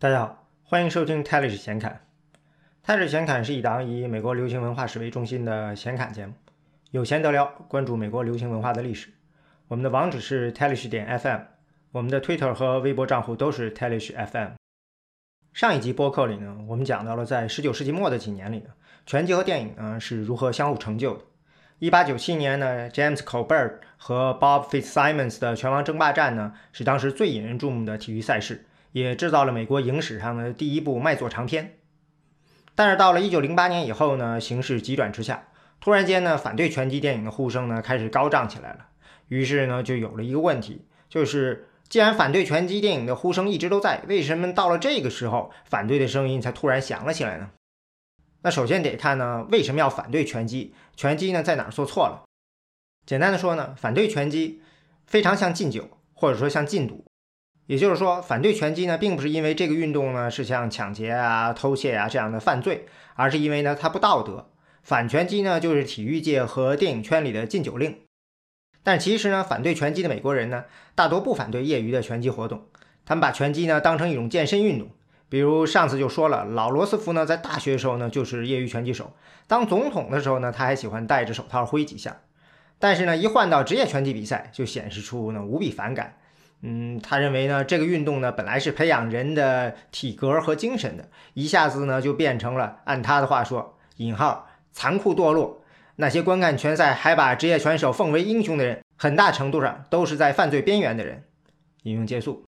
大家好，欢迎收听泰勒斯闲侃。泰勒斯闲侃是一档以美国流行文化史为中心的闲侃节目，有闲得聊，关注美国流行文化的历史。我们的网址是 telish 点 FM，我们的 Twitter 和微博账户都是 telishfm。上一集播客里呢，我们讲到了在19世纪末的几年里呢，拳击和电影呢是如何相互成就的。1897年呢，James Colbert 和 Bob Fitzsimmons 的拳王争霸战呢，是当时最引人注目的体育赛事。也制造了美国影史上的第一部卖座长片，但是到了一九零八年以后呢，形势急转直下，突然间呢，反对拳击电影的呼声呢开始高涨起来了。于是呢，就有了一个问题，就是既然反对拳击电影的呼声一直都在，为什么到了这个时候，反对的声音才突然响了起来呢？那首先得看呢，为什么要反对拳击？拳击呢在哪儿做错了？简单的说呢，反对拳击非常像禁酒，或者说像禁赌。也就是说，反对拳击呢，并不是因为这个运动呢是像抢劫啊、偷窃啊这样的犯罪，而是因为呢它不道德。反拳击呢，就是体育界和电影圈里的禁酒令。但其实呢，反对拳击的美国人呢，大多不反对业余的拳击活动，他们把拳击呢当成一种健身运动。比如上次就说了，老罗斯福呢在大学时候呢就是业余拳击手，当总统的时候呢他还喜欢戴着手套挥几下，但是呢一换到职业拳击比赛，就显示出呢无比反感。嗯，他认为呢，这个运动呢本来是培养人的体格和精神的，一下子呢就变成了按他的话说“引号残酷堕落”。那些观看拳赛还把职业拳手奉为英雄的人，很大程度上都是在犯罪边缘的人。引用结束。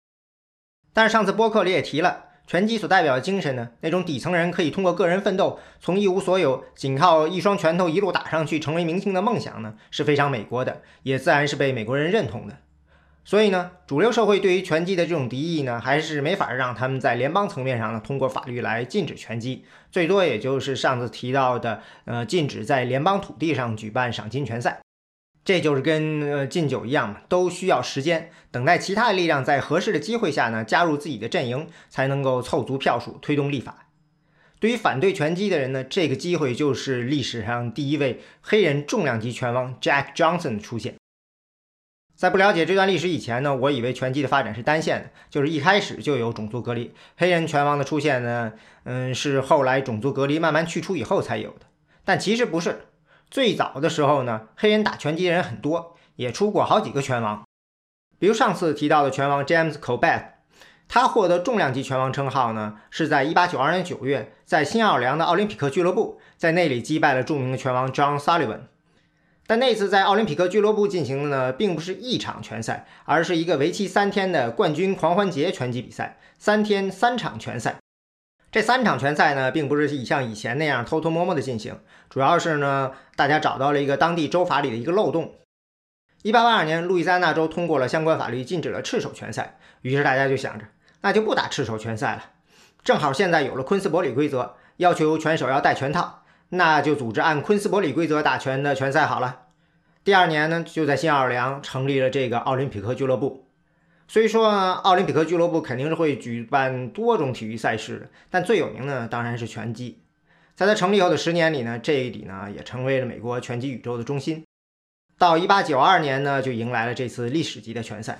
但是上次播客里也提了，拳击所代表的精神呢，那种底层人可以通过个人奋斗，从一无所有，仅靠一双拳头一路打上去，成为明星的梦想呢，是非常美国的，也自然是被美国人认同的。所以呢，主流社会对于拳击的这种敌意呢，还是没法让他们在联邦层面上呢通过法律来禁止拳击，最多也就是上次提到的，呃，禁止在联邦土地上举办赏金拳赛。这就是跟呃禁酒一样嘛，都需要时间，等待其他力量在合适的机会下呢加入自己的阵营，才能够凑足票数推动立法。对于反对拳击的人呢，这个机会就是历史上第一位黑人重量级拳王 Jack Johnson 的出现。在不了解这段历史以前呢，我以为拳击的发展是单线的，就是一开始就有种族隔离。黑人拳王的出现呢，嗯，是后来种族隔离慢慢去除以后才有的。但其实不是，最早的时候呢，黑人打拳击的人很多，也出过好几个拳王。比如上次提到的拳王 James Colbert，他获得重量级拳王称号呢，是在1892年9月，在新奥尔良的奥林匹克俱乐部，在那里击败了著名的拳王 John Sullivan。但那次在奥林匹克俱乐部进行的呢，并不是一场拳赛，而是一个为期三天的冠军狂欢节拳击比赛。三天三场拳赛，这三场拳赛呢，并不是像以前那样偷偷摸摸的进行，主要是呢，大家找到了一个当地州法里的一个漏洞。一八八二年，路易斯安那州通过了相关法律，禁止了赤手拳赛。于是大家就想着，那就不打赤手拳赛了。正好现在有了昆斯伯里规则，要求拳手要戴拳套。那就组织按昆斯伯里规则打拳的拳赛好了。第二年呢，就在新奥尔良成立了这个奥林匹克俱乐部。虽说奥林匹克俱乐部肯定是会举办多种体育赛事的，但最有名的当然是拳击。在它成立后的十年里呢，这里呢也成为了美国拳击宇宙的中心。到一八九二年呢，就迎来了这次历史级的拳赛。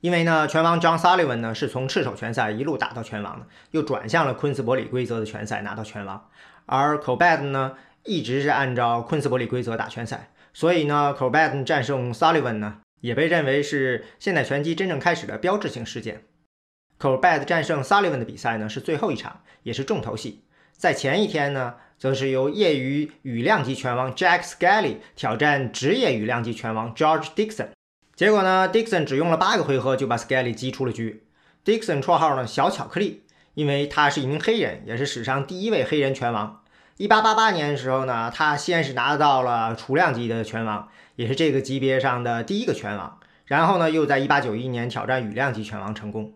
因为呢，拳王 John Sullivan 呢是从赤手拳赛一路打到拳王的，又转向了昆斯伯里规则的拳赛拿到拳王。而 Colbert 呢，一直是按照昆斯伯里规则打拳赛，所以呢，Colbert 战胜 Sullivan 呢，也被认为是现代拳击真正开始的标志性事件。Colbert 战胜 Sullivan 的比赛呢，是最后一场，也是重头戏。在前一天呢，则是由业余羽量级拳王 Jack Skelly 挑战职业羽量级拳王 George Dixon。结果呢，Dixon 只用了八个回合就把 Skelly 击出了局。Dixon 绰号呢小巧克力。因为他是一名黑人，也是史上第一位黑人拳王。一八八八年的时候呢，他先是拿到了雏量级的拳王，也是这个级别上的第一个拳王。然后呢，又在一八九一年挑战羽量级拳王成功。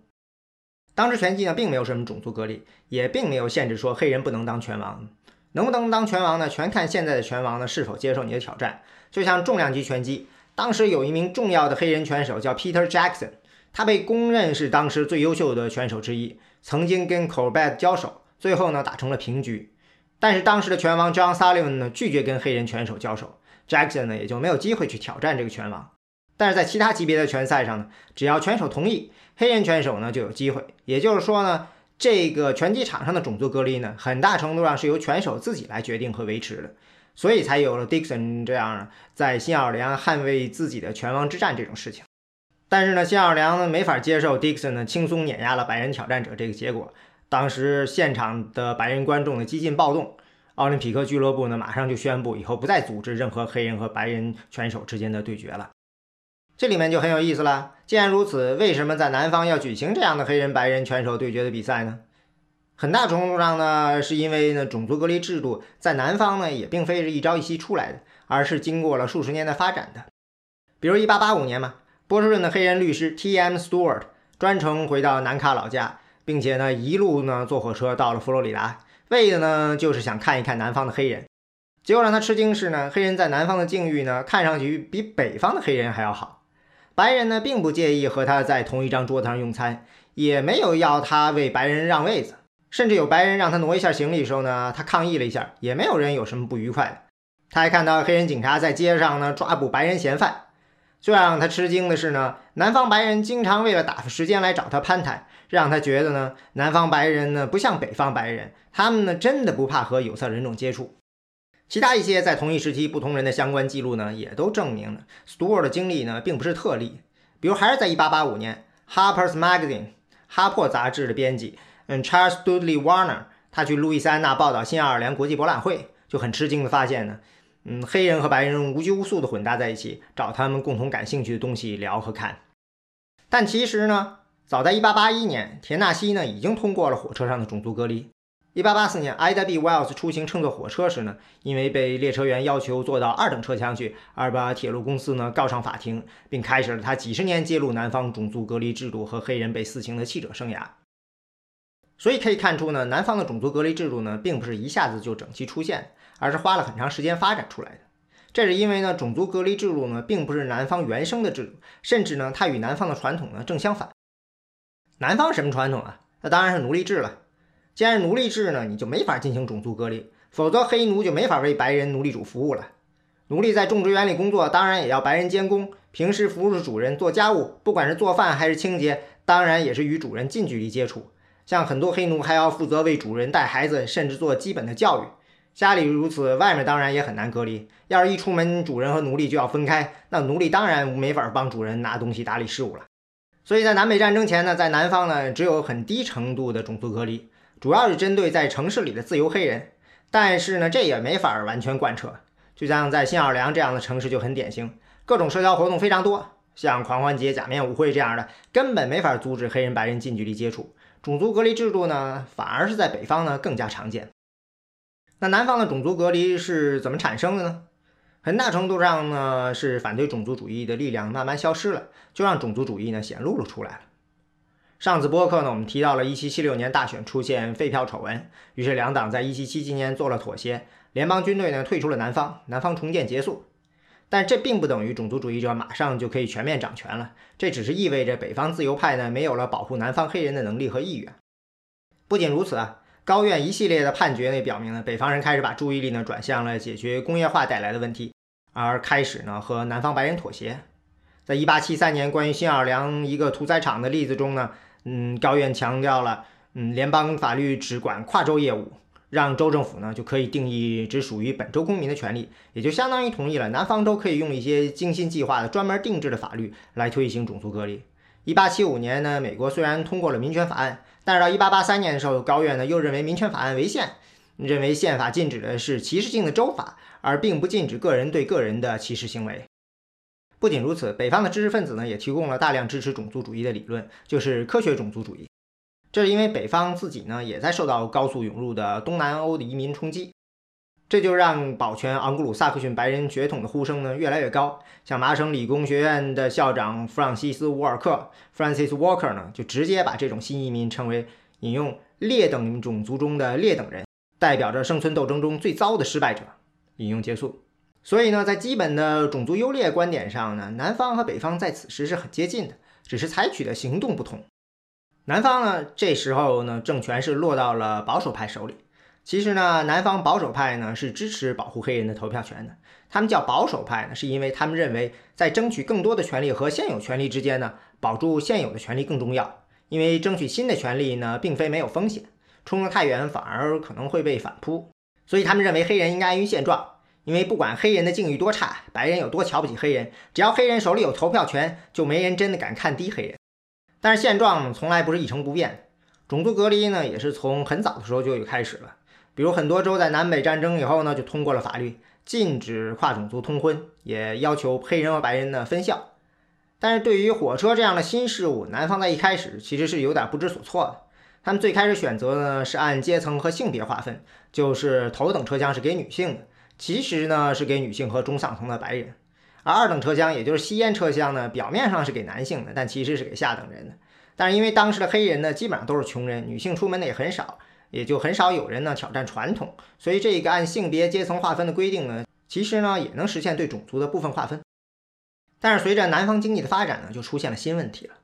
当时拳击呢，并没有什么种族隔离，也并没有限制说黑人不能当拳王。能不能当拳王呢？全看现在的拳王呢是否接受你的挑战。就像重量级拳击，当时有一名重要的黑人拳手叫 Peter Jackson，他被公认是当时最优秀的拳手之一。曾经跟 Colbert 交手，最后呢打成了平局。但是当时的拳王 John Sullivan 呢拒绝跟黑人拳手交手，Jackson 呢也就没有机会去挑战这个拳王。但是在其他级别的拳赛上呢，只要拳手同意，黑人拳手呢就有机会。也就是说呢，这个拳击场上的种族隔离呢，很大程度上是由拳手自己来决定和维持的，所以才有了 Dixon 这样在新奥尔良捍卫自己的拳王之战这种事情。但是呢，新奥尔良呢没法接受 Dixon 呢轻松碾压了白人挑战者这个结果。当时现场的白人观众呢激进暴动，奥林匹克俱乐部呢马上就宣布以后不再组织任何黑人和白人拳手之间的对决了。这里面就很有意思了。既然如此，为什么在南方要举行这样的黑人白人拳手对决的比赛呢？很大程度上呢，是因为呢种族隔离制度在南方呢也并非是一朝一夕出来的，而是经过了数十年的发展的。比如1885年嘛。波士顿的黑人律师 T.M. Stewart 专程回到南卡老家，并且呢一路呢坐火车到了佛罗里达，为的呢就是想看一看南方的黑人。结果让他吃惊是呢，黑人在南方的境遇呢看上去比北方的黑人还要好。白人呢并不介意和他在同一张桌子上用餐，也没有要他为白人让位子，甚至有白人让他挪一下行李的时候呢，他抗议了一下，也没有人有什么不愉快的。他还看到黑人警察在街上呢抓捕白人嫌犯。最让他吃惊的是呢，南方白人经常为了打发时间来找他攀谈，让他觉得呢，南方白人呢不像北方白人，他们呢真的不怕和有色人种接触。其他一些在同一时期不同人的相关记录呢，也都证明了 Stewart 的经历呢并不是特例。比如还是在1885年，《Harper's Magazine》哈珀杂志的编辑，嗯，Charles Dudley Warner，他去路易斯安那报道新奥尔良国际博览会，就很吃惊的发现呢。嗯，黑人和白人无拘无束地混搭在一起，找他们共同感兴趣的东西聊和看。但其实呢，早在1881年，田纳西呢已经通过了火车上的种族隔离。1884年，Ida B. Wells 出行乘坐火车时呢，因为被列车员要求坐到二等车厢去，而把铁路公司呢告上法庭，并开始了他几十年揭露南方种族隔离制度和黑人被死刑的记者生涯。所以可以看出呢，南方的种族隔离制度呢，并不是一下子就整齐出现。而是花了很长时间发展出来的，这是因为呢，种族隔离制度呢，并不是南方原生的制度，甚至呢，它与南方的传统呢正相反。南方什么传统啊？那当然是奴隶制了。既然奴隶制呢，你就没法进行种族隔离，否则黑奴就没法为白人奴隶主服务了。奴隶在种植园里工作，当然也要白人监工；平时服侍主人做家务，不管是做饭还是清洁，当然也是与主人近距离接触。像很多黑奴还要负责为主人带孩子，甚至做基本的教育。家里如此，外面当然也很难隔离。要是一出门，主人和奴隶就要分开，那奴隶当然没法帮主人拿东西、打理事务了。所以在南北战争前呢，在南方呢，只有很低程度的种族隔离，主要是针对在城市里的自由黑人。但是呢，这也没法完全贯彻。就像在新奥尔良这样的城市就很典型，各种社交活动非常多，像狂欢节、假面舞会这样的，根本没法阻止黑人、白人近距离接触。种族隔离制度呢，反而是在北方呢更加常见。那南方的种族隔离是怎么产生的呢？很大程度上呢，是反对种族主义的力量慢慢消失了，就让种族主义呢显露了出来了。上次播客呢，我们提到了1776年大选出现废票丑闻，于是两党在1777年做了妥协，联邦军队呢退出了南方，南方重建结束。但这并不等于种族主义者马上就可以全面掌权了，这只是意味着北方自由派呢没有了保护南方黑人的能力和意愿。不仅如此啊。高院一系列的判决呢，表明呢，北方人开始把注意力呢转向了解决工业化带来的问题，而开始呢和南方白人妥协。在一八七三年关于新奥尔良一个屠宰场的例子中呢，嗯，高院强调了，嗯，联邦法律只管跨州业务，让州政府呢就可以定义只属于本州公民的权利，也就相当于同意了南方州可以用一些精心计划的专门定制的法律来推行种族隔离。一八七五年呢，美国虽然通过了民权法案。但是到一八八三年的时候，高院呢又认为民权法案违宪，认为宪法禁止的是歧视性的州法，而并不禁止个人对个人的歧视行为。不仅如此，北方的知识分子呢也提供了大量支持种族主义的理论，就是科学种族主义。这是因为北方自己呢也在受到高速涌入的东南欧的移民冲击。这就让保全昂古鲁萨克逊白人血统的呼声呢越来越高。像麻省理工学院的校长弗朗西斯·沃尔克 （Francis Walker） 呢，就直接把这种新移民称为“引用劣等种族中的劣等人”，代表着生存斗争中最糟的失败者。引用结束。所以呢，在基本的种族优劣观点上呢，南方和北方在此时是很接近的，只是采取的行动不同。南方呢，这时候呢，政权是落到了保守派手里。其实呢，南方保守派呢是支持保护黑人的投票权的。他们叫保守派呢，是因为他们认为在争取更多的权利和现有权利之间呢，保住现有的权利更重要。因为争取新的权利呢，并非没有风险，冲得太远反而可能会被反扑。所以他们认为黑人应该安于现状，因为不管黑人的境遇多差，白人有多瞧不起黑人，只要黑人手里有投票权，就没人真的敢看低黑人。但是现状从来不是一成不变，种族隔离呢，也是从很早的时候就有开始了。比如很多州在南北战争以后呢，就通过了法律，禁止跨种族通婚，也要求黑人和白人呢分校。但是对于火车这样的新事物，南方在一开始其实是有点不知所措的。他们最开始选择呢是按阶层和性别划分，就是头等车厢是给女性的，其实呢是给女性和中上层的白人；而二等车厢，也就是吸烟车厢呢，表面上是给男性的，但其实是给下等人的。但是因为当时的黑人呢基本上都是穷人，女性出门的也很少。也就很少有人呢挑战传统，所以这个按性别阶层划分的规定呢，其实呢也能实现对种族的部分划分。但是随着南方经济的发展呢，就出现了新问题了。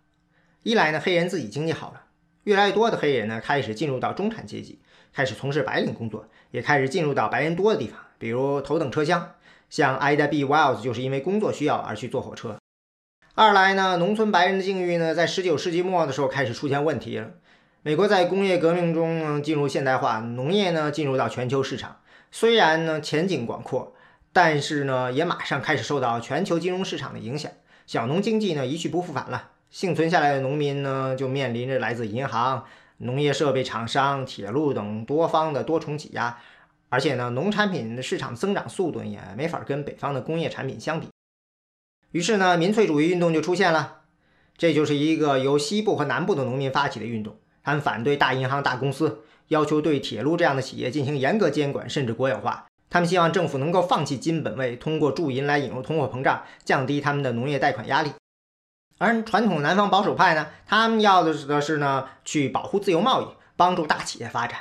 一来呢，黑人自己经济好了，越来越多的黑人呢开始进入到中产阶级，开始从事白领工作，也开始进入到白人多的地方，比如头等车厢。像 Ida B. Wells 就是因为工作需要而去坐火车。二来呢，农村白人的境遇呢，在19世纪末的时候开始出现问题了。美国在工业革命中呢进入现代化，农业呢进入到全球市场，虽然呢前景广阔，但是呢也马上开始受到全球金融市场的影响，小农经济呢一去不复返了，幸存下来的农民呢就面临着来自银行、农业设备厂商、铁路等多方的多重挤压，而且呢农产品的市场增长速度也没法跟北方的工业产品相比，于是呢民粹主义运动就出现了，这就是一个由西部和南部的农民发起的运动。他们反对大银行、大公司，要求对铁路这样的企业进行严格监管，甚至国有化。他们希望政府能够放弃金本位，通过铸银来引入通货膨胀，降低他们的农业贷款压力。而传统南方保守派呢，他们要的是的是呢，去保护自由贸易，帮助大企业发展。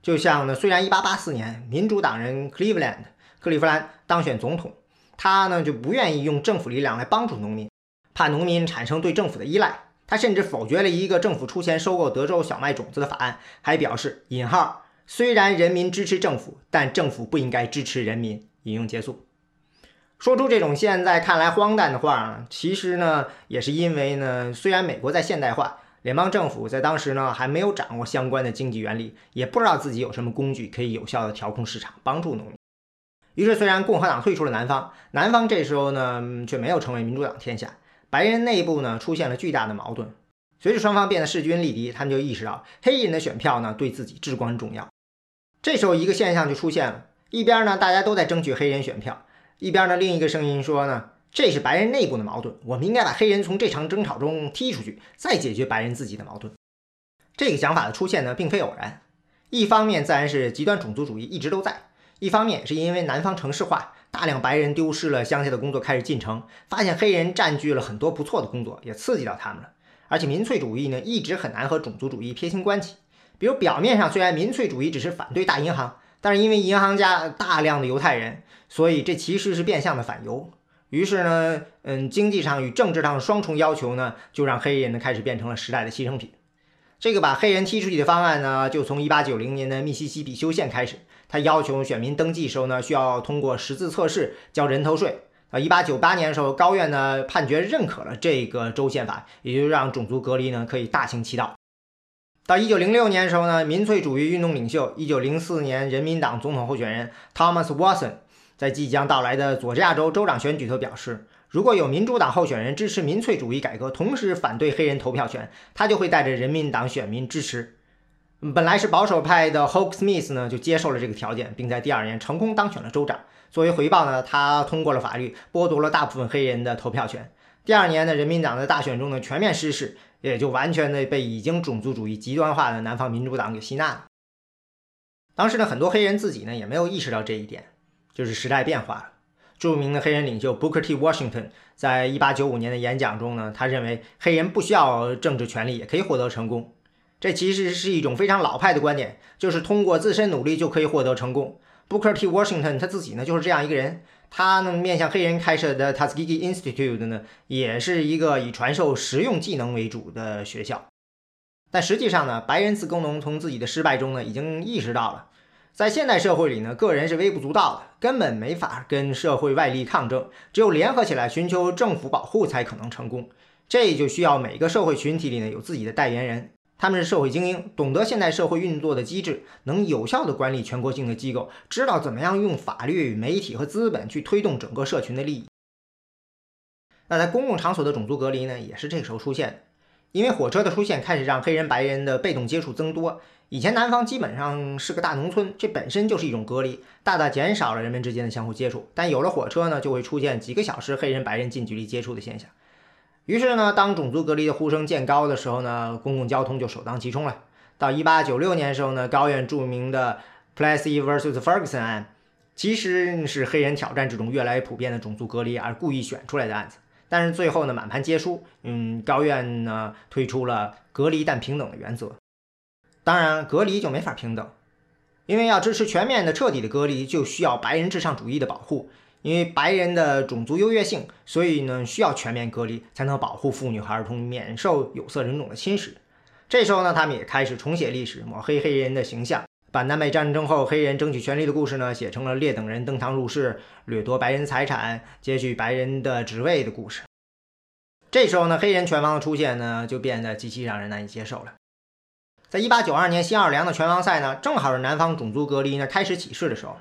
就像呢，虽然1884年民主党人 Cleveland 克利夫兰当选总统，他呢就不愿意用政府力量来帮助农民，怕农民产生对政府的依赖。他甚至否决了一个政府出钱收购德州小麦种子的法案，还表示：“引号虽然人民支持政府，但政府不应该支持人民。”引用结束。说出这种现在看来荒诞的话，其实呢，也是因为呢，虽然美国在现代化，联邦政府在当时呢还没有掌握相关的经济原理，也不知道自己有什么工具可以有效的调控市场，帮助农民。于是，虽然共和党退出了南方，南方这时候呢却没有成为民主党天下。白人内部呢出现了巨大的矛盾，随着双方变得势均力敌，他们就意识到黑人的选票呢对自己至关重要。这时候一个现象就出现了，一边呢大家都在争取黑人选票，一边呢另一个声音说呢这是白人内部的矛盾，我们应该把黑人从这场争吵中踢出去，再解决白人自己的矛盾。这个想法的出现呢并非偶然，一方面自然是极端种族主义一直都在，一方面是因为南方城市化。大量白人丢失了乡下的工作，开始进城，发现黑人占据了很多不错的工作，也刺激到他们了。而且民粹主义呢，一直很难和种族主义撇清关系。比如表面上虽然民粹主义只是反对大银行，但是因为银行家大量的犹太人，所以这其实是变相的反犹。于是呢，嗯，经济上与政治上的双重要求呢，就让黑人呢开始变成了时代的牺牲品。这个把黑人踢出去的方案呢，就从1890年的密西西比修宪开始。他要求选民登记时候呢，需要通过识字测试，交人头税。啊，一八九八年的时候，高院呢判决认可了这个州宪法，也就让种族隔离呢可以大行其道。到一九零六年的时候呢，民粹主义运动领袖、一九零四年人民党总统候选人 Thomas Watson 在即将到来的佐治亚州州长选举中表示，如果有民主党候选人支持民粹主义改革，同时反对黑人投票权，他就会带着人民党选民支持。本来是保守派的 Hoke Smith 呢，就接受了这个条件，并在第二年成功当选了州长。作为回报呢，他通过了法律，剥夺了大部分黑人的投票权。第二年呢，人民党在大选中呢全面失势，也就完全的被已经种族主义极端化的南方民主党给吸纳了。当时呢，很多黑人自己呢也没有意识到这一点，就是时代变化了。著名的黑人领袖 Booker T. Washington 在一八九五年的演讲中呢，他认为黑人不需要政治权利也可以获得成功。这其实是一种非常老派的观点，就是通过自身努力就可以获得成功。Booker T. Washington 他自己呢就是这样一个人，他呢面向黑人开设的 Tuskegee Institute 呢，也是一个以传授实用技能为主的学校。但实际上呢，白人自工农从自己的失败中呢，已经意识到了，在现代社会里呢，个人是微不足道的，根本没法跟社会外力抗争，只有联合起来寻求政府保护才可能成功。这就需要每个社会群体里呢有自己的代言人，他们是社会精英，懂得现代社会运作的机制，能有效地管理全国性的机构，知道怎么样用法律与、媒体和资本去推动整个社群的利益。那在公共场所的种族隔离呢，也是这个时候出现的。因为火车的出现，开始让黑人白人的被动接触增多。以前南方基本上是个大农村，这本身就是一种隔离，大大减少了人们之间的相互接触。但有了火车呢，就会出现几个小时黑人白人近距离接触的现象。于是呢，当种族隔离的呼声渐高的时候呢，公共交通就首当其冲了。到1896年的时候呢，高院著名的 Plessy vs Ferguson 案，其实是黑人挑战这种越来越普遍的种族隔离而故意选出来的案子。但是最后呢，满盘皆输。嗯，高院呢推出了隔离但平等的原则。当然，隔离就没法平等，因为要支持全面的、彻底的隔离，就需要白人至上主义的保护。因为白人的种族优越性，所以呢需要全面隔离，才能保护妇女和儿童免受有色人种的侵蚀。这时候呢，他们也开始重写历史，抹黑黑人的形象，把南北战争后黑人争取权利的故事呢写成了劣等人登堂入室、掠夺白人财产、接取白人的职位的故事。这时候呢，黑人拳王的出现呢，就变得极其让人难以接受了。在一八九二年新奥尔良的拳王赛呢，正好是南方种族隔离呢开始起势的时候。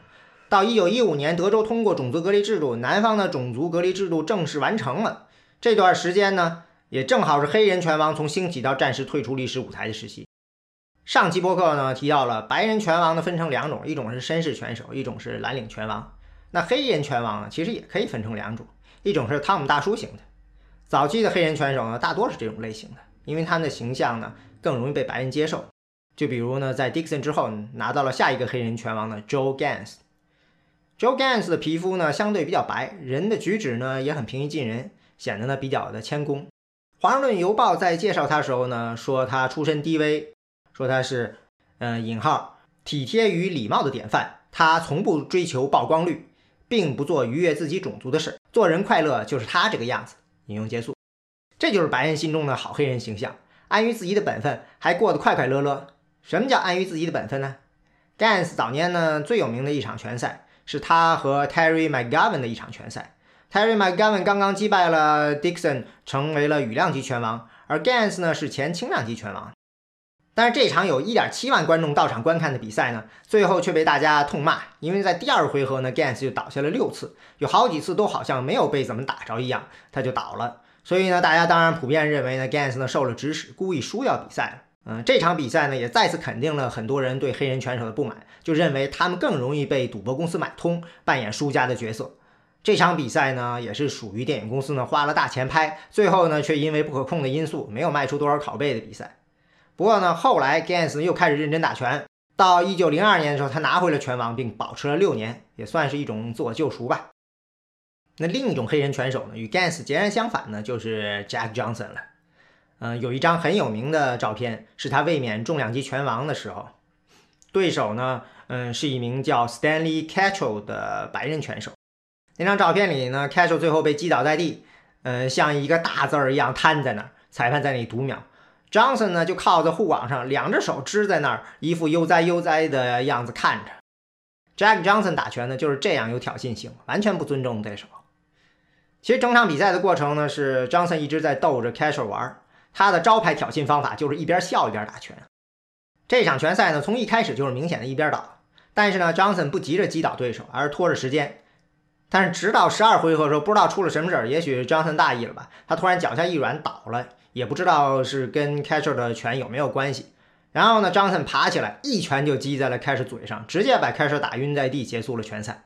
到一九一五年，德州通过种族隔离制度，南方的种族隔离制度正式完成了。这段时间呢，也正好是黑人拳王从兴起到暂时退出历史舞台的时期。上期播客呢提到了白人拳王呢分成两种，一种是绅士拳手，一种是蓝领拳王。那黑人拳王呢，其实也可以分成两种，一种是汤姆大叔型的。早期的黑人拳手呢，大多是这种类型的，因为他们的形象呢更容易被白人接受。就比如呢，在 Dixon 之后拿到了下一个黑人拳王的 Joe Gans。Joe Gans 的皮肤呢相对比较白，人的举止呢也很平易近人，显得呢比较的谦恭。华盛顿邮报在介绍他的时候呢，说他出身低微，说他是嗯引号体贴与礼貌的典范。他从不追求曝光率，并不做逾越自己种族的事，做人快乐就是他这个样子。引用结束，这就是白人心中的好黑人形象，安于自己的本分，还过得快快乐乐。什么叫安于自己的本分呢？Gans 早年呢最有名的一场拳赛是他和 Terry McGovern 的一场拳赛。Terry McGovern 刚刚击败了 Dixon，成为了羽量级拳王，而 Gans 呢是前轻量级拳王。但是这场有一点七万观众到场观看的比赛呢，最后却被大家痛骂，因为在第二回合呢，Gans 就倒下了六次，有好几次都好像没有被怎么打着一样，他就倒了。所以呢，大家当然普遍认为呢，Gans 呢受了指使，故意输掉比赛。嗯，这场比赛呢，也再次肯定了很多人对黑人拳手的不满，就认为他们更容易被赌博公司买通，扮演输家的角色。这场比赛呢，也是属于电影公司呢花了大钱拍，最后呢却因为不可控的因素没有卖出多少拷贝的比赛。不过呢，后来 Gans 又开始认真打拳，到一九零二年的时候，他拿回了拳王，并保持了六年，也算是一种自我救赎吧。那另一种黑人拳手呢，与 Gans 截然相反呢，就是 Jack Johnson 了。嗯，有一张很有名的照片，是他卫冕重量级拳王的时候，对手呢，嗯，是一名叫 Stanley c a t c h e l 的白人拳手。那张照片里呢 c a t c h e l 最后被击倒在地，嗯，像一个大字儿一样瘫在那儿，裁判在那里读秒。Johnson 呢，就靠在护网上，两只手支在那儿，一副悠哉悠哉的样子看着。Jack Johnson 打拳呢，就是这样有挑衅性，完全不尊重对手。其实整场比赛的过程呢，是 Johnson 一直在逗着 Catcher 玩，他的招牌挑衅方法就是一边笑一边打拳。这场拳赛呢，从一开始就是明显的一边倒，但是呢，Johnson 不急着击倒对手，而是拖着时间。但是直到十二回合的时候，不知道出了什么事儿，也许 Johnson 大意了吧，他突然脚下一软倒了。也不知道是跟 Catcher 的拳有没有关系，然后呢，Johnson 爬起来一拳就击在了 c a s h e r 嘴上，直接把 Catcher 打晕在地，结束了拳赛。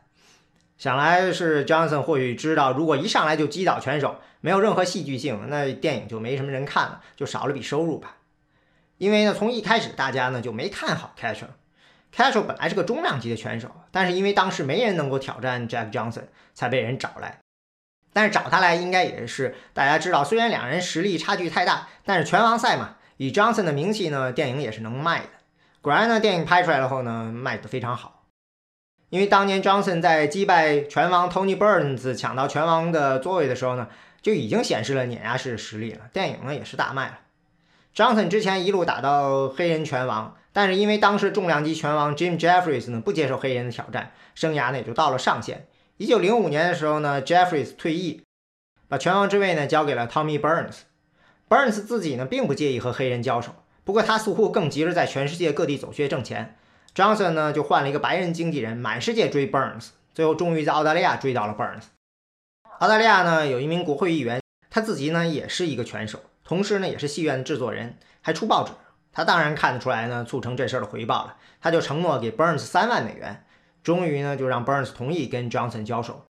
想来是 Johnson 或许知道，如果一上来就击倒拳手，没有任何戏剧性，那电影就没什么人看了，就少了笔收入吧。因为呢，从一开始大家呢就没看好 Catcher。Catcher 本来是个中量级的拳手，但是因为当时没人能够挑战 Jack Johnson，才被人找来。但是找他来应该也是大家知道，虽然两人实力差距太大，但是拳王赛嘛，以 Johnson 的名气呢，电影也是能卖的。果然呢，电影拍出来了后呢，卖得非常好。因为当年 Johnson 在击败拳王 Tony Burns 抢到拳王的座位的时候呢，就已经显示了碾压式实力了。电影呢也是大卖了。Johnson 之前一路打到黑人拳王，但是因为当时重量级拳王 Jim Jeffries 呢不接受黑人的挑战，生涯呢也就到了上限。一九零五年的时候呢，Jeffries 退役，把拳王之位呢交给了 Tommy Burns。Burns 自己呢并不介意和黑人交手，不过他似乎更急着在全世界各地走穴挣钱。Johnson 呢就换了一个白人经纪人，满世界追 Burns，最后终于在澳大利亚追到了 Burns。澳大利亚呢有一名国会议员，他自己呢也是一个拳手，同时呢也是戏院的制作人，还出报纸。他当然看得出来呢，促成这事儿的回报了，他就承诺给 Burns 三万美元，终于呢就让 Burns 同意跟 Johnson 交手。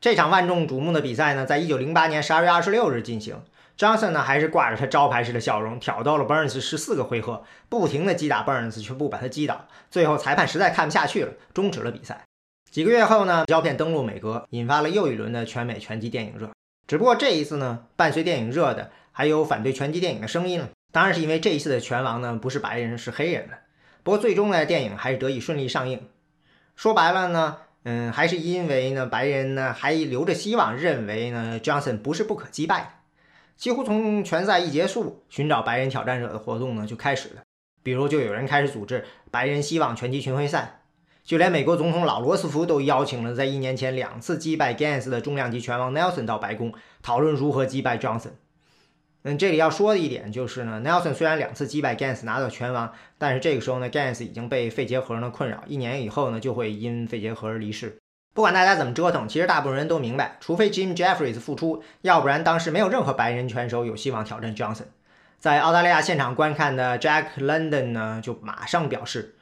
这场万众瞩目的比赛呢，在一九零八年十二月二十六日进行。Johnson 呢还是挂着他招牌式的笑容，挑逗了 Burns 十四个回合，不停的击打 Burns，却不把他击倒。最后裁判实在看不下去了，终止了比赛。几个月后呢，胶片登陆美国，引发了又一轮的全美拳击电影热。只不过这一次呢，伴随电影热的还有反对拳击电影的声音了。当然是因为这一次的拳王呢不是白人是黑人的，不过最终呢电影还是得以顺利上映。说白了呢，嗯，还是因为呢白人呢还留着希望，认为呢 Johnson 不是不可击败的。几乎从拳赛一结束，寻找白人挑战者的活动呢就开始了。比如就有人开始组织白人希望拳击巡回赛，就连美国总统老罗斯福都邀请了在一年前两次击败 Gans 的重量级拳王 Nelson 到白宫讨论如何击败 Johnson。嗯，这里要说的一点就是呢，Nelson 虽然两次击败 Gans 拿到拳王，但是这个时候呢，Gans 已经被肺结核呢困扰，一年以后呢就会因肺结核而离世。不管大家怎么折腾，其实大部分人都明白，除非 Jim Jeffries 复出，要不然当时没有任何白人拳手有希望挑战 Johnson。在澳大利亚现场观看的 Jack London 呢，就马上表示：“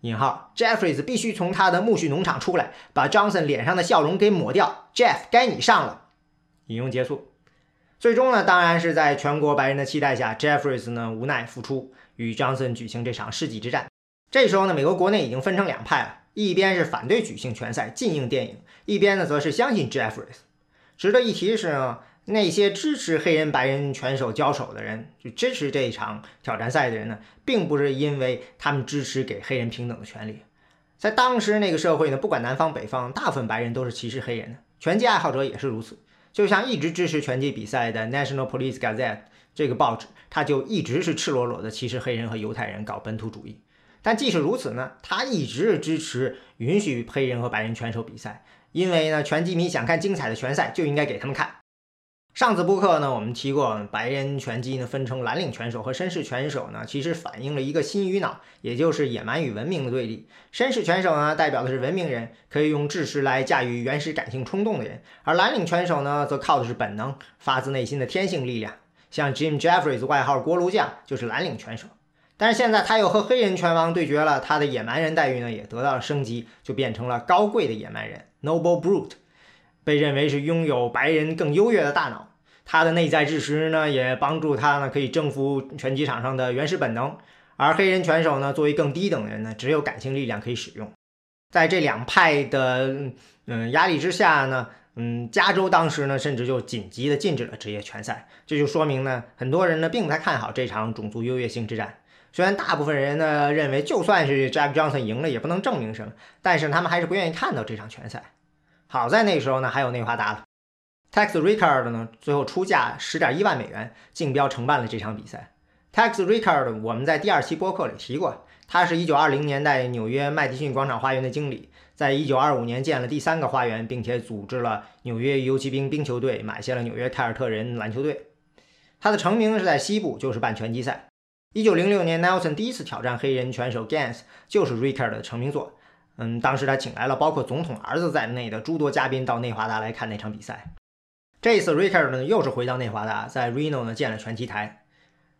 引号 Jeffries 必须从他的苜蓿农场出来，把 Johnson 脸上的笑容给抹掉。Jeff，该你上了。”引用结束。最终呢，当然是在全国白人的期待下，Jeffries 呢无奈复出，与 Johnson 举行这场世纪之战。这时候呢，美国国内已经分成两派了，一边是反对举行拳赛禁映电影，一边呢则是相信 Jeffries。值得一提的是呢，那些支持黑人白人拳手交手的人，就支持这一场挑战赛的人呢，并不是因为他们支持给黑人平等的权利。在当时那个社会呢，不管南方北方，大部分白人都是歧视黑人的，拳击爱好者也是如此。就像一直支持拳击比赛的 National Police Gazette 这个报纸，它就一直是赤裸裸的歧视黑人和犹太人，搞本土主义。但即使如此呢，他一直是支持允许黑人和白人拳手比赛，因为呢，拳击迷想看精彩的拳赛，就应该给他们看。上次播客呢，我们提过，白人拳击呢分成蓝领拳手和绅士拳手呢，其实反映了一个新与脑，也就是野蛮与文明的对立。绅士拳手呢，代表的是文明人，可以用智识来驾驭原始感性冲动的人；而蓝领拳手呢，则靠的是本能，发自内心的天性力量。像 Jim Jeffries 外号锅炉匠就是蓝领拳手，但是现在他又和黑人拳王对决了，他的野蛮人待遇呢也得到了升级，就变成了高贵的野蛮人 （Noble Brute）。被认为是拥有白人更优越的大脑，他的内在知识呢，也帮助他呢可以征服拳击场上的原始本能。而黑人拳手呢，作为更低等人呢，只有感性力量可以使用。在这两派的嗯压力之下呢，嗯，加州当时呢，甚至就紧急的禁止了职业拳赛。这就说明呢，很多人呢并不太看好这场种族优越性之战。虽然大部分人呢认为，就算是 Jack Johnson 赢了，也不能证明什么，但是他们还是不愿意看到这场拳赛。好在那时候呢，还有内华达了。Tex Rickard 呢，最后出价十点一万美元竞标承办了这场比赛。Tex Rickard，我们在第二期播客里提过，他是一九二零年代纽约麦迪逊广场花园的经理，在一九二五年建了第三个花园，并且组织了纽约游骑兵冰球队，买下了纽约凯尔特人篮球队。他的成名是在西部，就是办拳击赛。一九零六年，Nelson 第一次挑战黑人拳手 Gans，就是 Rickard 的成名作。嗯，当时他请来了包括总统儿子在内的诸多嘉宾到内华达来看那场比赛。这次 Rickard 呢又是回到内华达，在 Reno 呢建了拳击台。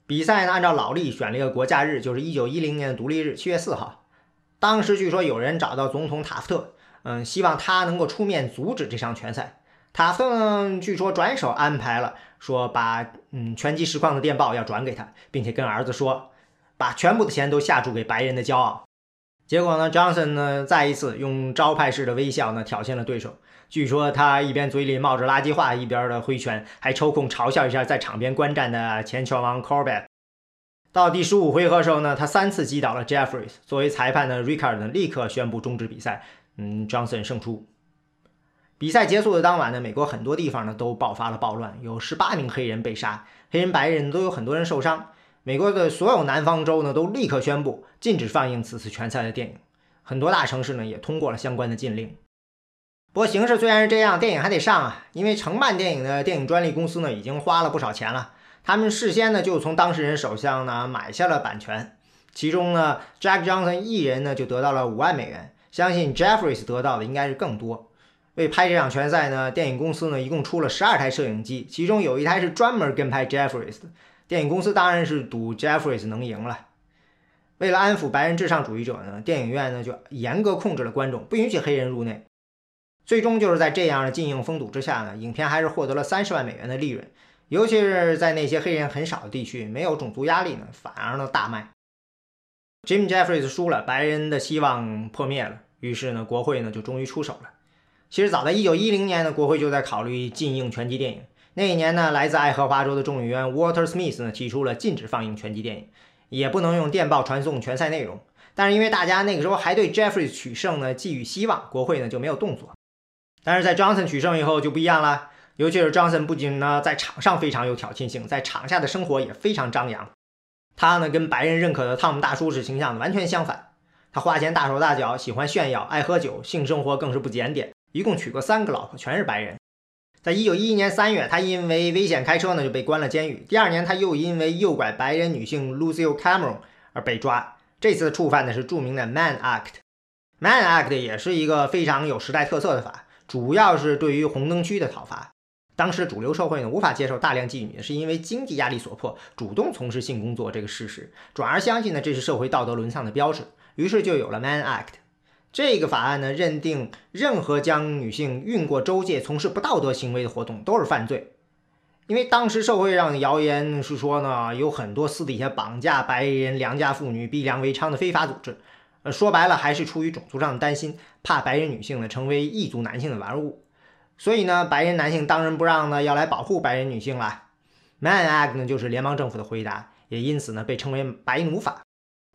比赛呢按照老历选了一个国假日，就是1910年的独立日7月4号。当时据说有人找到总统塔夫特，嗯，希望他能够出面阻止这场拳赛。塔夫特呢据说转手安排了，说把嗯拳击实况的电报要转给他，并且跟儿子说，把全部的钱都下注给白人的骄傲。结果呢，Johnson 呢再一次用招牌式的微笑呢挑衅了对手。据说他一边嘴里冒着垃圾话，一边的挥拳，还抽空嘲笑一下在场边观战的前拳王 Corbett。到第十五回合时候呢，他三次击倒了 Jeffries。作为裁判的 Rickard 呢立刻宣布终止比赛。嗯，Johnson 胜出。比赛结束的当晚呢，美国很多地方呢都爆发了暴乱，有十八名黑人被杀，黑人白人都有很多人受伤。美国的所有南方州呢，都立刻宣布禁止放映此次拳赛的电影。很多大城市呢，也通过了相关的禁令。不过形势虽然是这样，电影还得上啊，因为承办电影的电影专利公司呢，已经花了不少钱了。他们事先呢就从当事人手上呢买下了版权，其中呢 Jack Johnson 一人呢就得到了五万美元，相信 Jeffries 得到的应该是更多。为拍这场拳赛呢，电影公司呢一共出了十二台摄影机，其中有一台是专门跟拍 Jeffries 的。电影公司当然是赌 Jeffries 能赢了。为了安抚白人至上主义者呢，电影院呢就严格控制了观众，不允许黑人入内。最终就是在这样的禁映封堵之下呢，影片还是获得了三十万美元的利润。尤其是在那些黑人很少的地区，没有种族压力呢，反而呢大卖。Jim Jeffries 输了，白人的希望破灭了。于是呢，国会呢就终于出手了。其实早在1910年呢，国会就在考虑禁映拳击电影。那一年呢，来自爱荷华州的众议员 Walter Smith 呢提出了禁止放映拳击电影，也不能用电报传送拳赛内容。但是因为大家那个时候还对 Jeffries 取胜呢寄予希望，国会呢就没有动作。但是在 Johnson 取胜以后就不一样了。尤其是 Johnson 不仅呢在场上非常有挑衅性，在场下的生活也非常张扬。他呢跟白人认可的汤姆大叔式形象完全相反。他花钱大手大脚，喜欢炫耀，爱喝酒，性生活更是不检点，一共娶过三个老婆，全是白人。在一九一一年三月，他因为危险开车呢就被关了监狱。第二年，他又因为诱拐白人女性 Lucille Cameron 而被抓。这次触犯的是著名的 Mann Act。Mann Act 也是一个非常有时代特色的法，主要是对于红灯区的讨伐。当时主流社会呢无法接受大量妓女是因为经济压力所迫主动从事性工作这个事实，转而相信呢这是社会道德沦丧的标志，于是就有了 Mann Act。这个法案呢认定任何将女性运过州界从事不道德行为的活动都是犯罪，因为当时社会上的谣言是说呢有很多私底下绑架白人良家妇女逼良为娼的非法组织，呃说白了还是出于种族上的担心，怕白人女性呢成为异族男性的玩物。所以呢，白人男性当仁不让呢，要来保护白人女性了。Mann Act 呢，就是联邦政府的回答，也因此呢，被称为白奴法。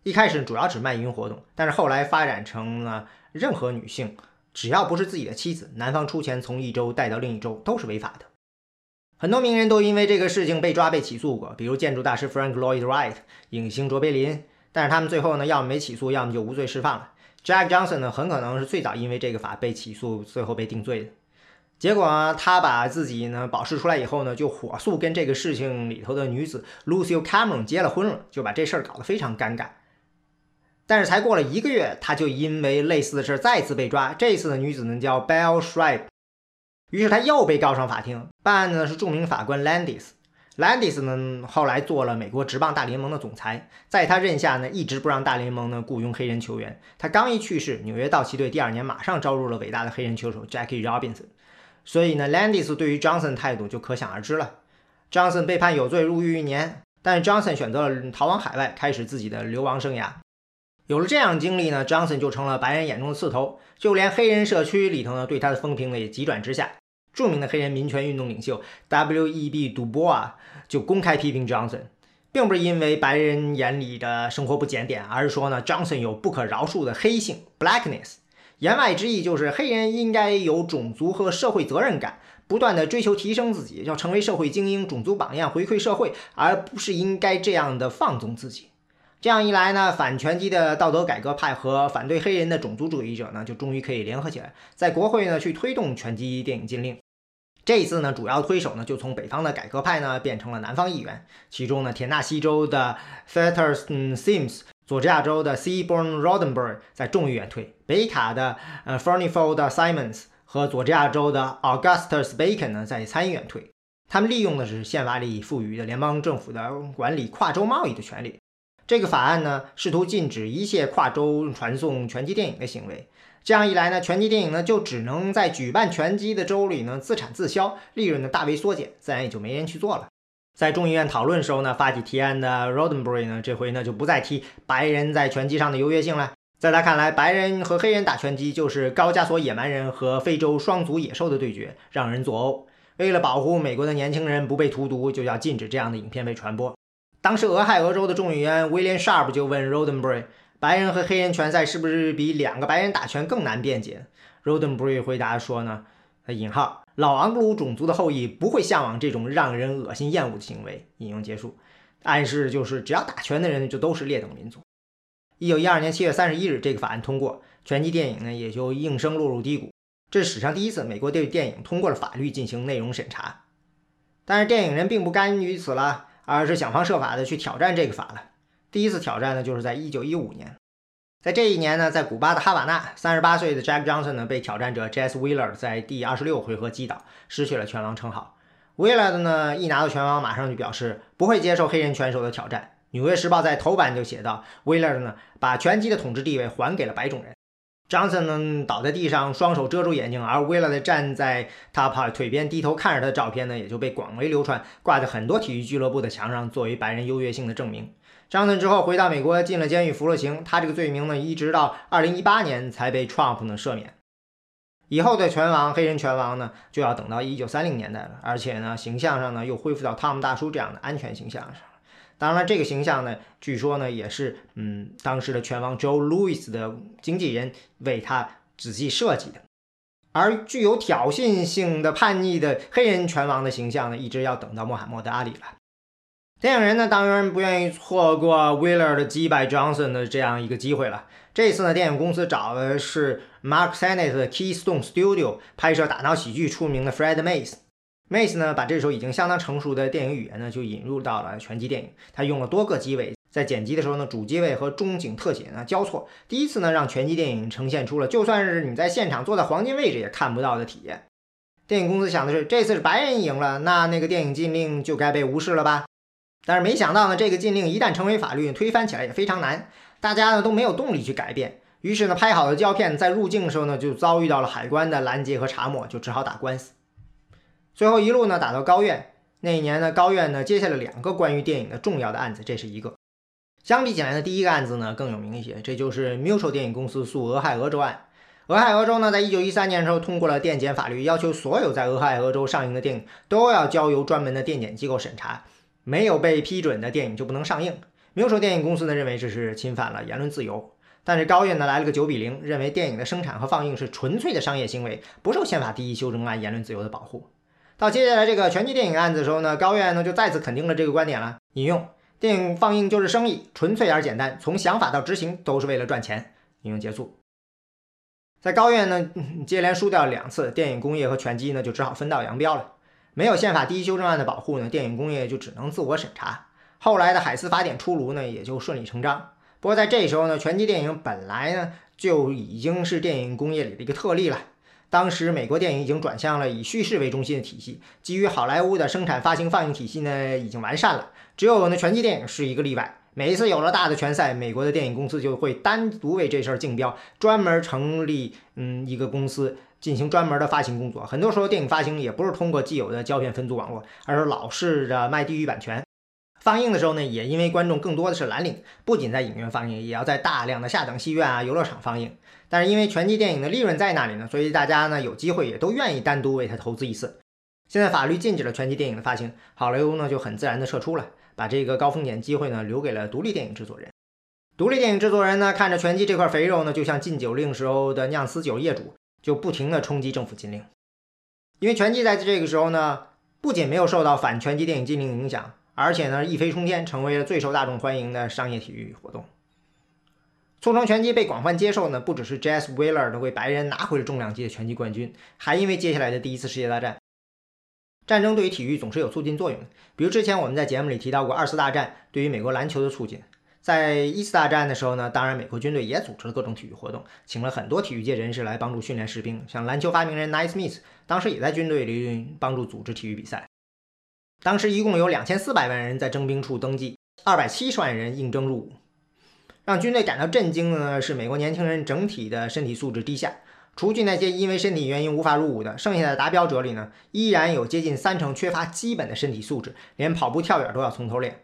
一开始主要指卖淫活动，但是后来发展成了任何女性只要不是自己的妻子，男方出钱从一周带到另一周都是违法的。很多名人都因为这个事情被抓被起诉过，比如建筑大师 Frank Lloyd Wright、影星卓别林，但是他们最后呢，要么没起诉，要么就无罪释放了。Jack Johnson 呢，很可能是最早因为这个法被起诉，最后被定罪的。结果，他把自己呢保释出来以后呢，就火速跟这个事情里头的女子 Lucille Cameron 结了婚了，就把这事儿搞得非常尴尬。但是才过了一个月，他就因为类似的事再次被抓。这次的女子呢叫 Bell Shripe，于是他又被告上法庭。办案的是著名法官 Landis。Landis 呢后来做了美国职棒大联盟的总裁，在他任下呢，一直不让大联盟呢雇佣黑人球员。他刚一去世，纽约道奇队第二年马上招入了伟大的黑人球手 Jackie Robinson。所以呢，Landis 对于 Johnson 态度就可想而知了。Johnson 被判有罪，入狱一年，但是 Johnson 选择了逃往海外，开始自己的流亡生涯。有了这样经历呢，Johnson 就成了白人眼中的刺头，就连黑人社区里头呢，对他的风评呢也急转直下。著名的黑人民权运动领袖 W.E.B. Du Bois 就公开批评 Johnson，并不是因为白人眼里的生活不检点，而是说呢，Johnson 有不可饶恕的黑性 （blackness）。言外之意就是，黑人应该有种族和社会责任感，不断的追求提升自己，要成为社会精英、种族榜样，回馈社会，而不是应该这样的放纵自己。这样一来呢，反拳击的道德改革派和反对黑人的种族主义者呢，就终于可以联合起来，在国会呢去推动拳击电影禁令。这一次呢，主要推手呢就从北方的改革派呢变成了南方议员，其中呢，田纳西州的 Theater Sims。佐治亚州的 Seaborn Rodenberry 在众议院推，北卡的呃 Furnifold Simons 和佐治亚州的 Augustus Bacon 呢在参议院推。他们利用的是宪法里赋予的联邦政府的管理跨州贸易的权利。这个法案呢，试图禁止一切跨州传送拳击电影的行为。这样一来呢，拳击电影呢就只能在举办拳击的州里呢自产自销，利润呢大为缩减，自然也就没人去做了。在众议院讨论时候呢，发起提案的 Rodenberry 呢，这回呢就不再提白人在拳击上的优越性了。在他看来，白人和黑人打拳击就是高加索野蛮人和非洲双足野兽的对决，让人作呕。为了保护美国的年轻人不被荼毒，就要禁止这样的影片被传播。当时俄亥俄州的众议员威廉 Sharp 就问 Rodenberry：“ 白人和黑人拳赛是不是比两个白人打拳更难辩解？”Rodenberry 回答说：“呢，引号。”老昂格鲁种族的后裔不会向往这种让人恶心厌恶的行为。引用结束，暗示就是只要打拳的人就都是劣等民族。一九一二年七月三十一日，这个法案通过，拳击电影呢也就应声落入低谷。这是史上第一次美国对电影通过了法律进行内容审查。但是电影人并不甘于此了。而是想方设法的去挑战这个法了。第一次挑战呢，就是在一九一五年，在这一年呢，在古巴的哈瓦那，三十八岁的 Jack Johnson 呢被挑战者 Jess Wheeler 在第二十六回合击倒，失去了拳王称号。Wheeler 呢一拿到拳王，马上就表示不会接受黑人拳手的挑战。《纽约时报》在头版就写道：“Wheeler 呢把拳击的统治地位还给了白种人。” Johnson 呢倒在地上，双手遮住眼睛，而 Wheeler 站在他跑腿边低头看着他的照片呢，也就被广为流传，挂在很多体育俱乐部的墙上，作为白人优越性的证明。Johnson 之后回到美国，进了监狱，服了刑。他这个罪名呢，一直到2018年才被 Trump 呢赦免。以后的拳王，黑人拳王呢，就要等到1930年代了，而且呢，形象上呢又恢复到汤姆大叔这样的安全形象上。当然，这个形象呢，据说呢，也是嗯，当时的拳王 Joe Louis 的经纪人为他仔细设计的。而具有挑衅性的叛逆的黑人拳王的形象呢，一直要等到穆罕默德·阿里了。电影人呢，当然不愿意错过 Wheeler 的击败 Johnson 的这样一个机会了。这次呢，电影公司找的是 Mark Sennett 的 Keystone Studio 拍摄打闹喜剧出名的 Fred Mays。Mace 呢，把这首已经相当成熟的电影语言呢，就引入到了拳击电影。他用了多个机位，在剪辑的时候呢，主机位和中景特写呢交错，第一次呢，让拳击电影呈现出了就算是你在现场坐在黄金位置也看不到的体验。电影公司想的是，这次是白人赢了，那那个电影禁令就该被无视了吧？但是没想到呢，这个禁令一旦成为法律，推翻起来也非常难，大家呢都没有动力去改变。于是呢，拍好的胶片在入境的时候呢，就遭遇到了海关的拦截和查没，就只好打官司。最后一路呢打到高院，那一年呢高院呢接下了两个关于电影的重要的案子，这是一个。相比起来呢，第一个案子呢更有名一些，这就是 Mutual 电影公司诉俄亥俄州案。俄亥俄州呢在一九一三年的时候通过了电检法律，要求所有在俄亥俄州上映的电影都要交由专门的电检机构审查，没有被批准的电影就不能上映。Mutual 电影公司呢认为这是侵犯了言论自由，但是高院呢来了个九比零，认为电影的生产和放映是纯粹的商业行为，不受宪法第一修正案言论自由的保护。到接下来这个拳击电影案子的时候呢，高院呢就再次肯定了这个观点了。引用：电影放映就是生意，纯粹而简单，从想法到执行都是为了赚钱。引用结束。在高院呢接连输掉两次，电影工业和拳击呢就只好分道扬镳了。没有宪法第一修正案的保护呢，电影工业就只能自我审查。后来的海斯法典出炉呢，也就顺理成章。不过在这时候呢，拳击电影本来呢就已经是电影工业里的一个特例了。当时美国电影已经转向了以叙事为中心的体系，基于好莱坞的生产、发行、放映体系呢已经完善了。只有呢拳击电影是一个例外。每一次有了大的拳赛，美国的电影公司就会单独为这事儿竞标，专门成立嗯一个公司进行专门的发行工作。很多时候电影发行也不是通过既有的胶片分组网络，而是老式的卖地域版权。放映的时候呢，也因为观众更多的是蓝领，不仅在影院放映，也要在大量的下等戏院啊、游乐场放映。但是因为拳击电影的利润在那里呢，所以大家呢有机会也都愿意单独为它投资一次。现在法律禁止了拳击电影的发行，好莱坞呢就很自然的撤出了，把这个高风险机会呢留给了独立电影制作人。独立电影制作人呢看着拳击这块肥肉呢，就像禁酒令时候的酿私酒业主，就不停的冲击政府禁令。因为拳击在这个时候呢，不仅没有受到反拳击电影禁令影响。而且呢，一飞冲天，成为了最受大众欢迎的商业体育活动。促成拳击被广泛接受呢，不只是 Jazz Wheeler 的为白人拿回了重量级的拳击冠军，还因为接下来的第一次世界大战。战争对于体育总是有促进作用的，比如之前我们在节目里提到过二次大战对于美国篮球的促进。在一次大战的时候呢，当然美国军队也组织了各种体育活动，请了很多体育界人士来帮助训练士兵，像篮球发明人 Naismith 当时也在军队里帮助组织体育比赛。当时一共有两千四百万人在征兵处登记，二百七十万人应征入伍。让军队感到震惊的呢是，美国年轻人整体的身体素质低下。除去那些因为身体原因无法入伍的，剩下的达标者里呢，依然有接近三成缺乏基本的身体素质，连跑步跳远都要从头练。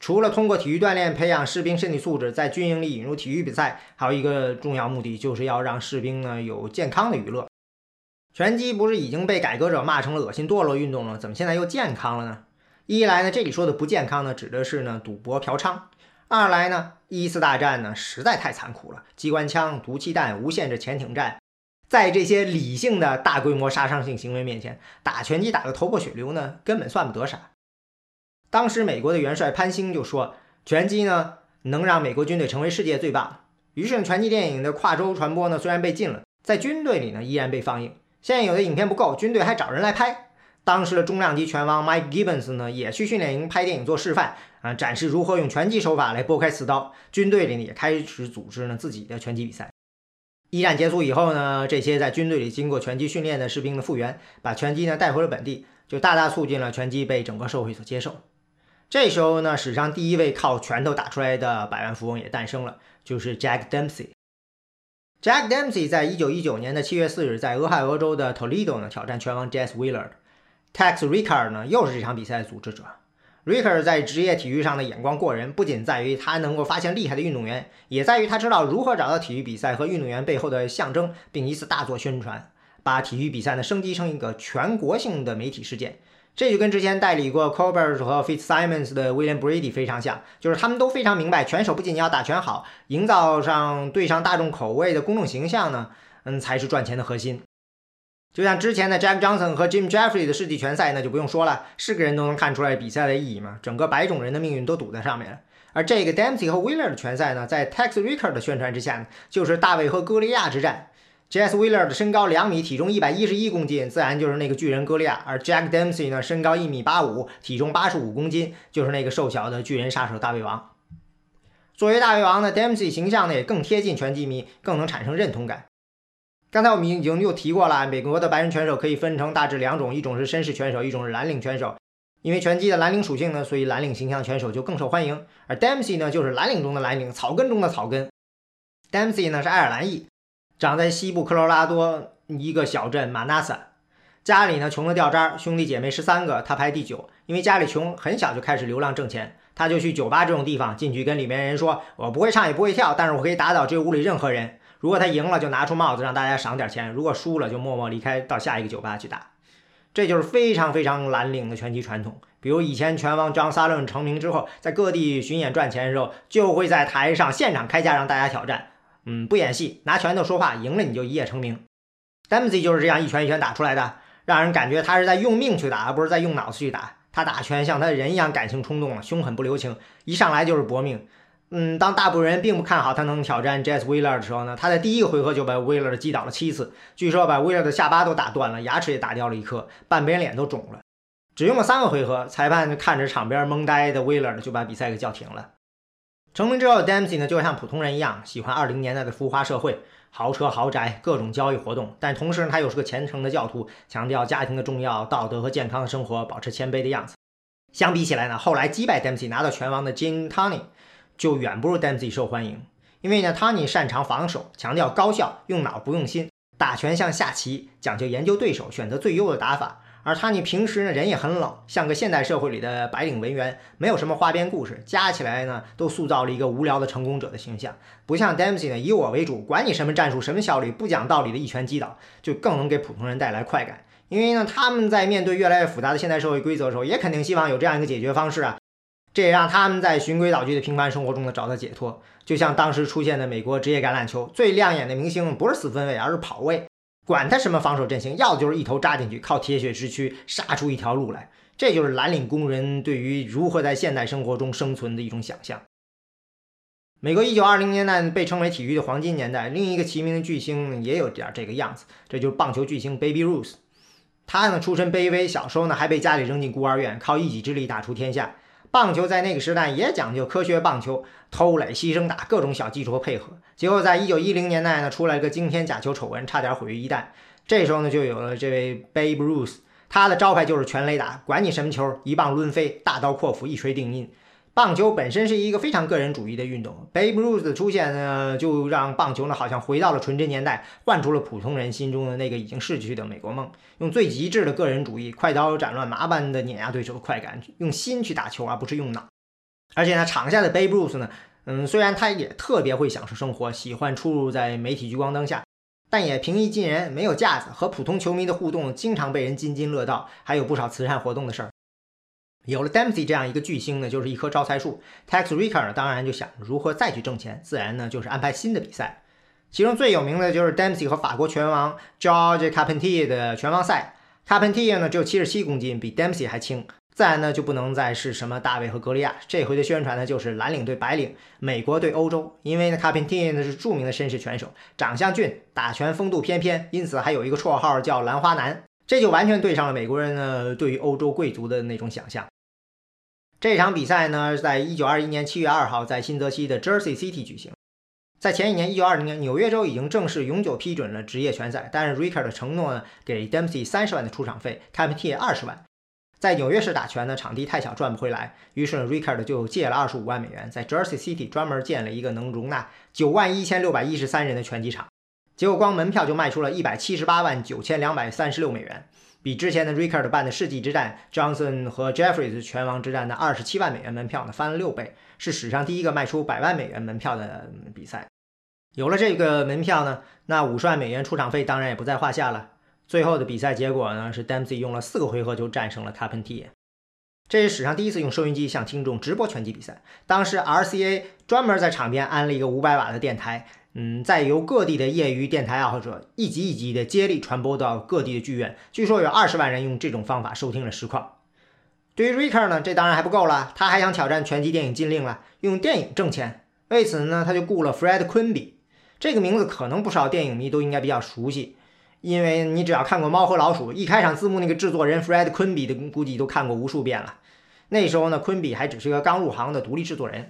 除了通过体育锻炼培养士兵身体素质，在军营里引入体育比赛，还有一个重要目的，就是要让士兵呢有健康的娱乐。拳击不是已经被改革者骂成了恶心堕落运动了？怎么现在又健康了呢？一来呢，这里说的不健康呢，指的是呢赌博嫖娼；二来呢，一次大战呢实在太残酷了，机关枪、毒气弹、无限制潜艇战，在这些理性的大规模杀伤性行为面前，打拳击打得头破血流呢，根本算不得啥。当时美国的元帅潘兴就说，拳击呢能让美国军队成为世界最棒。于是拳击电影的跨州传播呢，虽然被禁了，在军队里呢依然被放映。现有的影片不够，军队还找人来拍。当时的重量级拳王 Mike Gibbons 呢，也去训练营拍电影做示范啊，展示如何用拳击手法来拨开刺刀。军队里呢，也开始组织呢自己的拳击比赛。一战结束以后呢，这些在军队里经过拳击训练的士兵的复员，把拳击呢带回了本地，就大大促进了拳击被整个社会所接受。这时候呢，史上第一位靠拳头打出来的百万富翁也诞生了，就是 Jack Dempsey。Jack Dempsey 在一九一九年的七月四日，在俄亥俄州的 Toledo 呢挑战拳王 Jess Willard。Tex Ricker 呢，又是这场比赛的组织者。Ricker 在职业体育上的眼光过人，不仅在于他能够发现厉害的运动员，也在于他知道如何找到体育比赛和运动员背后的象征，并以此大做宣传，把体育比赛呢升级成一个全国性的媒体事件。这就跟之前代理过 Colbert 和 Fitzsimmons 的 William Brady 非常像，就是他们都非常明白，拳手不仅要打拳好，营造上对上大众口味的公众形象呢，嗯，才是赚钱的核心。就像之前的 Jack Johnson 和 Jim Jeffrey 的世纪拳赛，那就不用说了，是个人都能看出来比赛的意义嘛。整个白种人的命运都赌在上面了。而这个 Dempsey 和 Wheeler 的拳赛呢，在 Tex Ricker 的宣传之下呢，就是大卫和歌利亚之战。Jess Wheeler 的身高两米，体重一百一十一公斤，自然就是那个巨人歌利亚。而 Jack Dempsey 呢，身高一米八五，体重八十五公斤，就是那个瘦小的巨人杀手大胃王。作为大胃王呢，Dempsey 形象呢也更贴近拳击迷，更能产生认同感。刚才我们已经又提过了，美国的白人拳手可以分成大致两种，一种是绅士拳手，一种是蓝领拳手。因为拳击的蓝领属性呢，所以蓝领形象拳手就更受欢迎。而 Dempsey 呢，就是蓝领中的蓝领，草根中的草根。Dempsey 呢是爱尔兰裔，长在西部科罗拉多一个小镇马纳萨，家里呢穷得掉渣，兄弟姐妹十三个，他排第九。因为家里穷，很小就开始流浪挣钱，他就去酒吧这种地方，进去跟里面人说：“我不会唱也不会跳，但是我可以打倒这屋里任何人。”如果他赢了，就拿出帽子让大家赏点钱；如果输了，就默默离开，到下一个酒吧去打。这就是非常非常蓝领的拳击传统。比如以前拳王 John Sullivan 成名之后，在各地巡演赚钱的时候，就会在台上现场开价让大家挑战。嗯，不演戏，拿拳头说话，赢了你就一夜成名。Dempsey 就是这样一拳一拳打出来的，让人感觉他是在用命去打，而不是在用脑子去打。他打拳像他人一样感性冲动了，凶狠不留情，一上来就是搏命。嗯，当大部分人并不看好他能挑战 Jess Wheeler 的时候呢，他在第一个回合就把 Wheeler 击倒了七次，据说把 Wheeler 的下巴都打断了，牙齿也打掉了一颗，半边脸都肿了。只用了三个回合，裁判看着场边懵呆的 Wheeler 就把比赛给叫停了。成名之后，Dempsey 呢就像普通人一样，喜欢二零年代的浮华社会，豪车豪宅，各种交易活动。但同时呢，他又是个虔诚的教徒，强调家庭的重要，道德和健康的生活，保持谦卑的样子。相比起来呢，后来击败 Dempsey 拿到拳王的 Jim t o n y 就远不如 Dempsey 受欢迎，因为呢，Tony 擅长防守，强调高效，用脑不用心，打拳像下棋，讲究研究对手，选择最优的打法。而 Tony 平时呢，人也很冷，像个现代社会里的白领文员，没有什么花边故事，加起来呢，都塑造了一个无聊的成功者的形象。不像 Dempsey 呢，以我为主，管你什么战术，什么效率，不讲道理的一拳击倒，就更能给普通人带来快感。因为呢，他们在面对越来越复杂的现代社会规则的时候，也肯定希望有这样一个解决方式啊。这也让他们在循规蹈矩的平凡生活中呢找到解脱。就像当时出现的美国职业橄榄球，最亮眼的明星不是四分卫，而是跑位。管他什么防守阵型，要的就是一头扎进去，靠铁血之躯杀出一条路来。这就是蓝领工人对于如何在现代生活中生存的一种想象。美国1920年代被称为体育的黄金年代，另一个齐名的巨星也有点这个样子，这就是棒球巨星 Baby Ruth。他呢出身卑微，小时候呢还被家里扔进孤儿院，靠一己之力打出天下。棒球在那个时代也讲究科学棒球，偷垒、牺牲打，各种小技术和配合。结果在一九一零年代呢，出来一个惊天假球丑闻，差点毁于一旦。这时候呢，就有了这位 Babe Ruth，他的招牌就是全垒打，管你什么球，一棒抡飞，大刀阔斧，一锤定音。棒球本身是一个非常个人主义的运动，Babe Ruth 的出现呢，就让棒球呢好像回到了纯真年代，唤出了普通人心中的那个已经逝去的美国梦，用最极致的个人主义，快刀斩乱麻般的碾压对手的快感，用心去打球而不是用脑。而且呢，场下的 Babe Ruth 呢，嗯，虽然他也特别会享受生活，喜欢出入在媒体聚光灯下，但也平易近人，没有架子，和普通球迷的互动经常被人津津乐道，还有不少慈善活动的事儿。有了 Dempsey 这样一个巨星呢，就是一棵招财树。Tex Ricker 当然就想如何再去挣钱，自然呢就是安排新的比赛。其中最有名的就是 Dempsey 和法国拳王 George Carpentier 的拳王赛。Carpentier 呢只有七十七公斤，比 Dempsey 还轻，自然呢就不能再是什么大卫和格利亚。这回的宣传呢就是蓝领对白领，美国对欧洲。因为呢 Carpentier 呢是著名的绅士拳手，长相俊，打拳风度翩翩，因此还有一个绰号叫兰花男。这就完全对上了美国人呢对于欧洲贵族的那种想象。这场比赛呢，在一九二一年七月二号在新泽西的 Jersey City 举行。在前一年一九二零年，纽约州已经正式永久批准了职业拳赛，但是 Ricker 的承诺呢，给 Dempsey 三十万的出场费 c a p t 二十万。在纽约市打拳呢，场地太小，赚不回来，于是 Ricker 就借了二十五万美元，在 Jersey City 专门建了一个能容纳九万一千六百一十三人的拳击场。结果光门票就卖出了一百七十八万九千两百三十六美元。比之前的 Rickard 办的世纪之战，Johnson 和 Jeffries 拳王之战的二十七万美元门票呢翻了六倍，是史上第一个卖出百万美元门票的比赛。有了这个门票呢，那五十万美元出场费当然也不在话下了。最后的比赛结果呢是 Dempsey 用了四个回合就战胜了 Carpentier，这是史上第一次用收音机向听众直播拳击比赛。当时 RCA 专门在场边安了一个五百瓦的电台。嗯，再由各地的业余电台爱好者一级一级的接力传播到各地的剧院，据说有二十万人用这种方法收听了实况。对于 Riker 呢，这当然还不够了，他还想挑战拳击电影禁令了，用电影挣钱。为此呢，他就雇了 Fred Quimby，这个名字可能不少电影迷都应该比较熟悉，因为你只要看过《猫和老鼠》，一开场字幕那个制作人 Fred Quimby 的估计都看过无数遍了。那时候呢，Quimby 还只是个刚入行的独立制作人。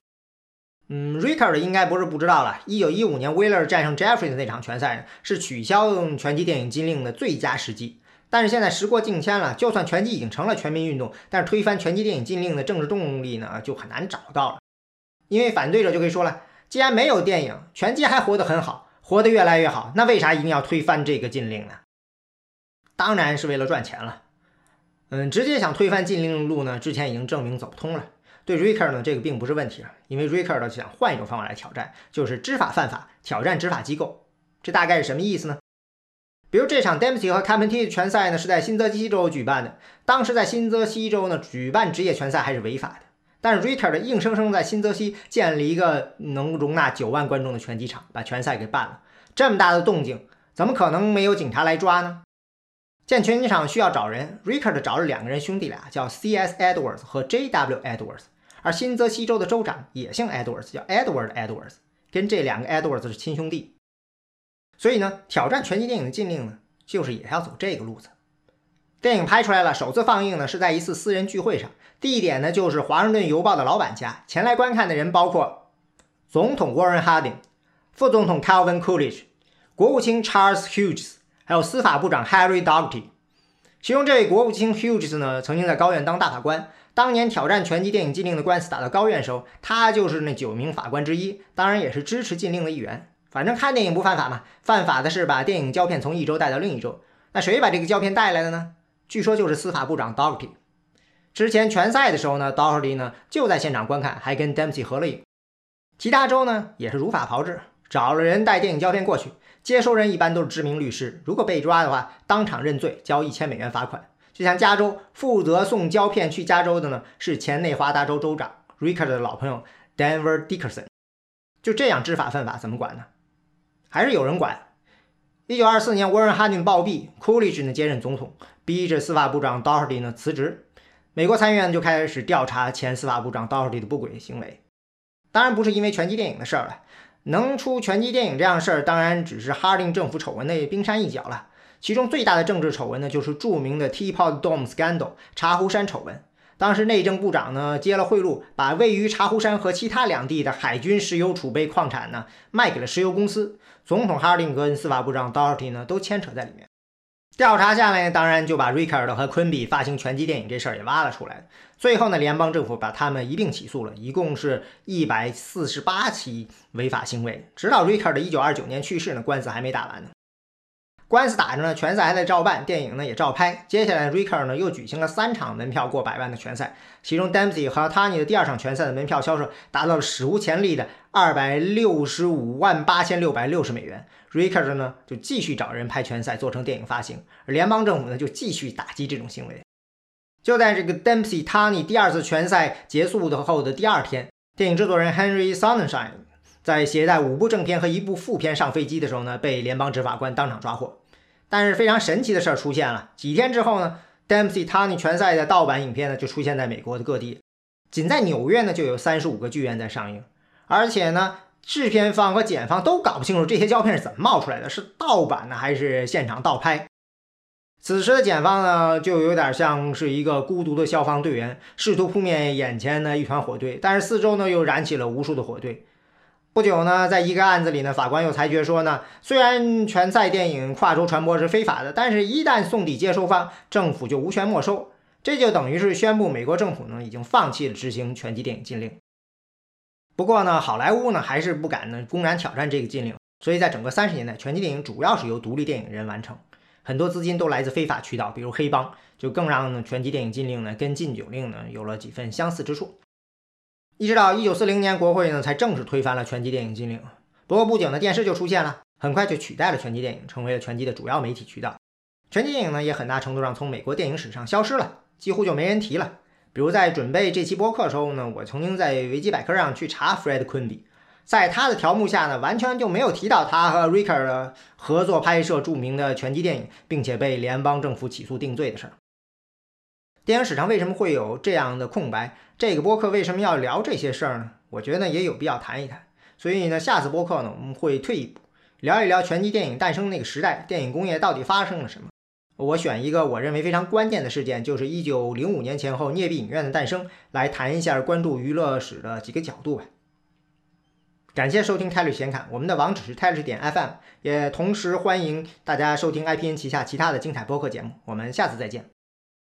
嗯，Ricker 应该不是不知道了。一九一五年 Wheeler 战胜 Jeffrey 的那场拳赛是取消拳击电影禁令的最佳时机。但是现在时过境迁了，就算拳击已经成了全民运动，但是推翻拳击电影禁令的政治动力呢，就很难找到了。因为反对者就可以说了，既然没有电影，拳击还活得很好，活得越来越好，那为啥一定要推翻这个禁令呢？当然是为了赚钱了。嗯，直接想推翻禁令路呢，之前已经证明走不通了。对 Ricker 呢，这个并不是问题了，因为 Ricker 呢想换一种方法来挑战，就是知法犯法，挑战执法机构。这大概是什么意思呢？比如这场 Dempsey 和 Carpentier 拳赛呢是在新泽西州举办的，当时在新泽西州呢举办职业拳赛还是违法的，但是 Ricker 的硬生生在新泽西建了一个能容纳九万观众的拳击场，把拳赛给办了。这么大的动静，怎么可能没有警察来抓呢？建拳击场需要找人，Ricker 找了两个人兄弟俩，叫 C.S. Edwards 和 J.W. Edwards。而新泽西州的州长也姓 Edwards，叫 Edward Edwards，跟这两个 Edwards 是亲兄弟。所以呢，挑战拳击电影的禁令呢，就是也要走这个路子。电影拍出来了，首次放映呢是在一次私人聚会上，地点呢就是《华盛顿邮报》的老板家。前来观看的人包括总统 Warren Harding、副总统 Calvin Coolidge、国务卿 Charles Hughes，还有司法部长 Harry Dougherty。其中这位国务卿 Hughes 呢，曾经在高院当大法官。当年挑战拳击电影禁令的官司打到高院时候，他就是那九名法官之一，当然也是支持禁令的一员。反正看电影不犯法嘛，犯法的是把电影胶片从一周带到另一周。那谁把这个胶片带来的呢？据说就是司法部长 Dougherty。之前拳赛的时候呢，Dougherty 呢就在现场观看，还跟 Dempsey 合了影。其他州呢也是如法炮制，找了人带电影胶片过去，接收人一般都是知名律师，如果被抓的话，当场认罪，交一千美元罚款。就像加州负责送胶片去加州的呢，是前内华达州州长 Ricker 的老朋友 Denver Dickerson。就这样知法犯法怎么管呢？还是有人管。一九二四年，Warren Harding 暴毙，Coolidge 呢接任总统，逼着司法部长 Doherty 呢辞职。美国参议院就开始调查前司法部长 Doherty 的不轨行为。当然不是因为拳击电影的事儿了，能出拳击电影这样的事儿，当然只是 Harding 政府丑闻的冰山一角了。其中最大的政治丑闻呢，就是著名的 Teapot Dome Scandal 茶壶山丑闻。当时内政部长呢接了贿赂，把位于茶壶山和其他两地的海军石油储备矿产呢卖给了石油公司。总统哈林跟司法部长 Doherty 呢都牵扯在里面。调查下来，当然就把 Rickard 和昆比发行拳击电影这事儿也挖了出来。最后呢，联邦政府把他们一并起诉了，一共是一百四十八起违法行为。直到 Rickard 一九二九年去世呢，官司还没打完呢。官司打着呢，拳赛还在照办，电影呢也照拍。接下来，Ricker 呢又举行了三场门票过百万的拳赛，其中 Dempsey 和 Tony 的第二场拳赛的门票销售达到了史无前例的二百六十五万八千六百六十美元。Ricker 呢就继续找人拍拳赛做成电影发行，而联邦政府呢就继续打击这种行为。就在这个 Dempsey Tony 第二次拳赛结束的后的第二天，电影制作人 Henry Sonnenschein 在携带五部正片和一部副片上飞机的时候呢，被联邦执法官当场抓获。但是非常神奇的事儿出现了。几天之后呢，Dempsey Tony 拳赛的盗版影片呢就出现在美国的各地，仅在纽约呢就有三十五个剧院在上映。而且呢，制片方和检方都搞不清楚这些胶片是怎么冒出来的，是盗版呢还是现场盗拍。此时的检方呢，就有点像是一个孤独的消防队员，试图扑灭眼前的一团火堆，但是四周呢又燃起了无数的火堆。不久呢，在一个案子里呢，法官又裁决说呢，虽然全赛电影跨州传播是非法的，但是一旦送抵接收方，政府就无权没收。这就等于是宣布美国政府呢已经放弃了执行拳击电影禁令。不过呢，好莱坞呢还是不敢呢公然挑战这个禁令，所以在整个三十年代，拳击电影主要是由独立电影人完成，很多资金都来自非法渠道，比如黑帮，就更让拳击电影禁令呢跟禁酒令呢有了几分相似之处。一直到一九四零年，国会呢才正式推翻了拳击电影禁令。不过不久呢，电视就出现了，很快就取代了拳击电影，成为了拳击的主要媒体渠道。拳击电影呢也很大程度上从美国电影史上消失了。几乎就没人提了。比如在准备这期播客的时候呢，我曾经在维基百科上去查 Fred Quimby，在他的条目下呢，完全就没有提到他和 Ricker 的合作拍摄著名的拳击电影，并且被联邦政府起诉定罪的事儿。电影史上为什么会有这样的空白？这个播客为什么要聊这些事儿呢？我觉得呢也有必要谈一谈。所以呢，下次播客呢，我们会退一步，聊一聊拳击电影诞生那个时代，电影工业到底发生了什么。我选一个我认为非常关键的事件，就是一九零五年前后镍币影院的诞生，来谈一下关注娱乐史的几个角度吧。感谢收听泰律显侃，我们的网址是泰律点 FM，也同时欢迎大家收听 IPN 旗下其他的精彩播客节目。我们下次再见。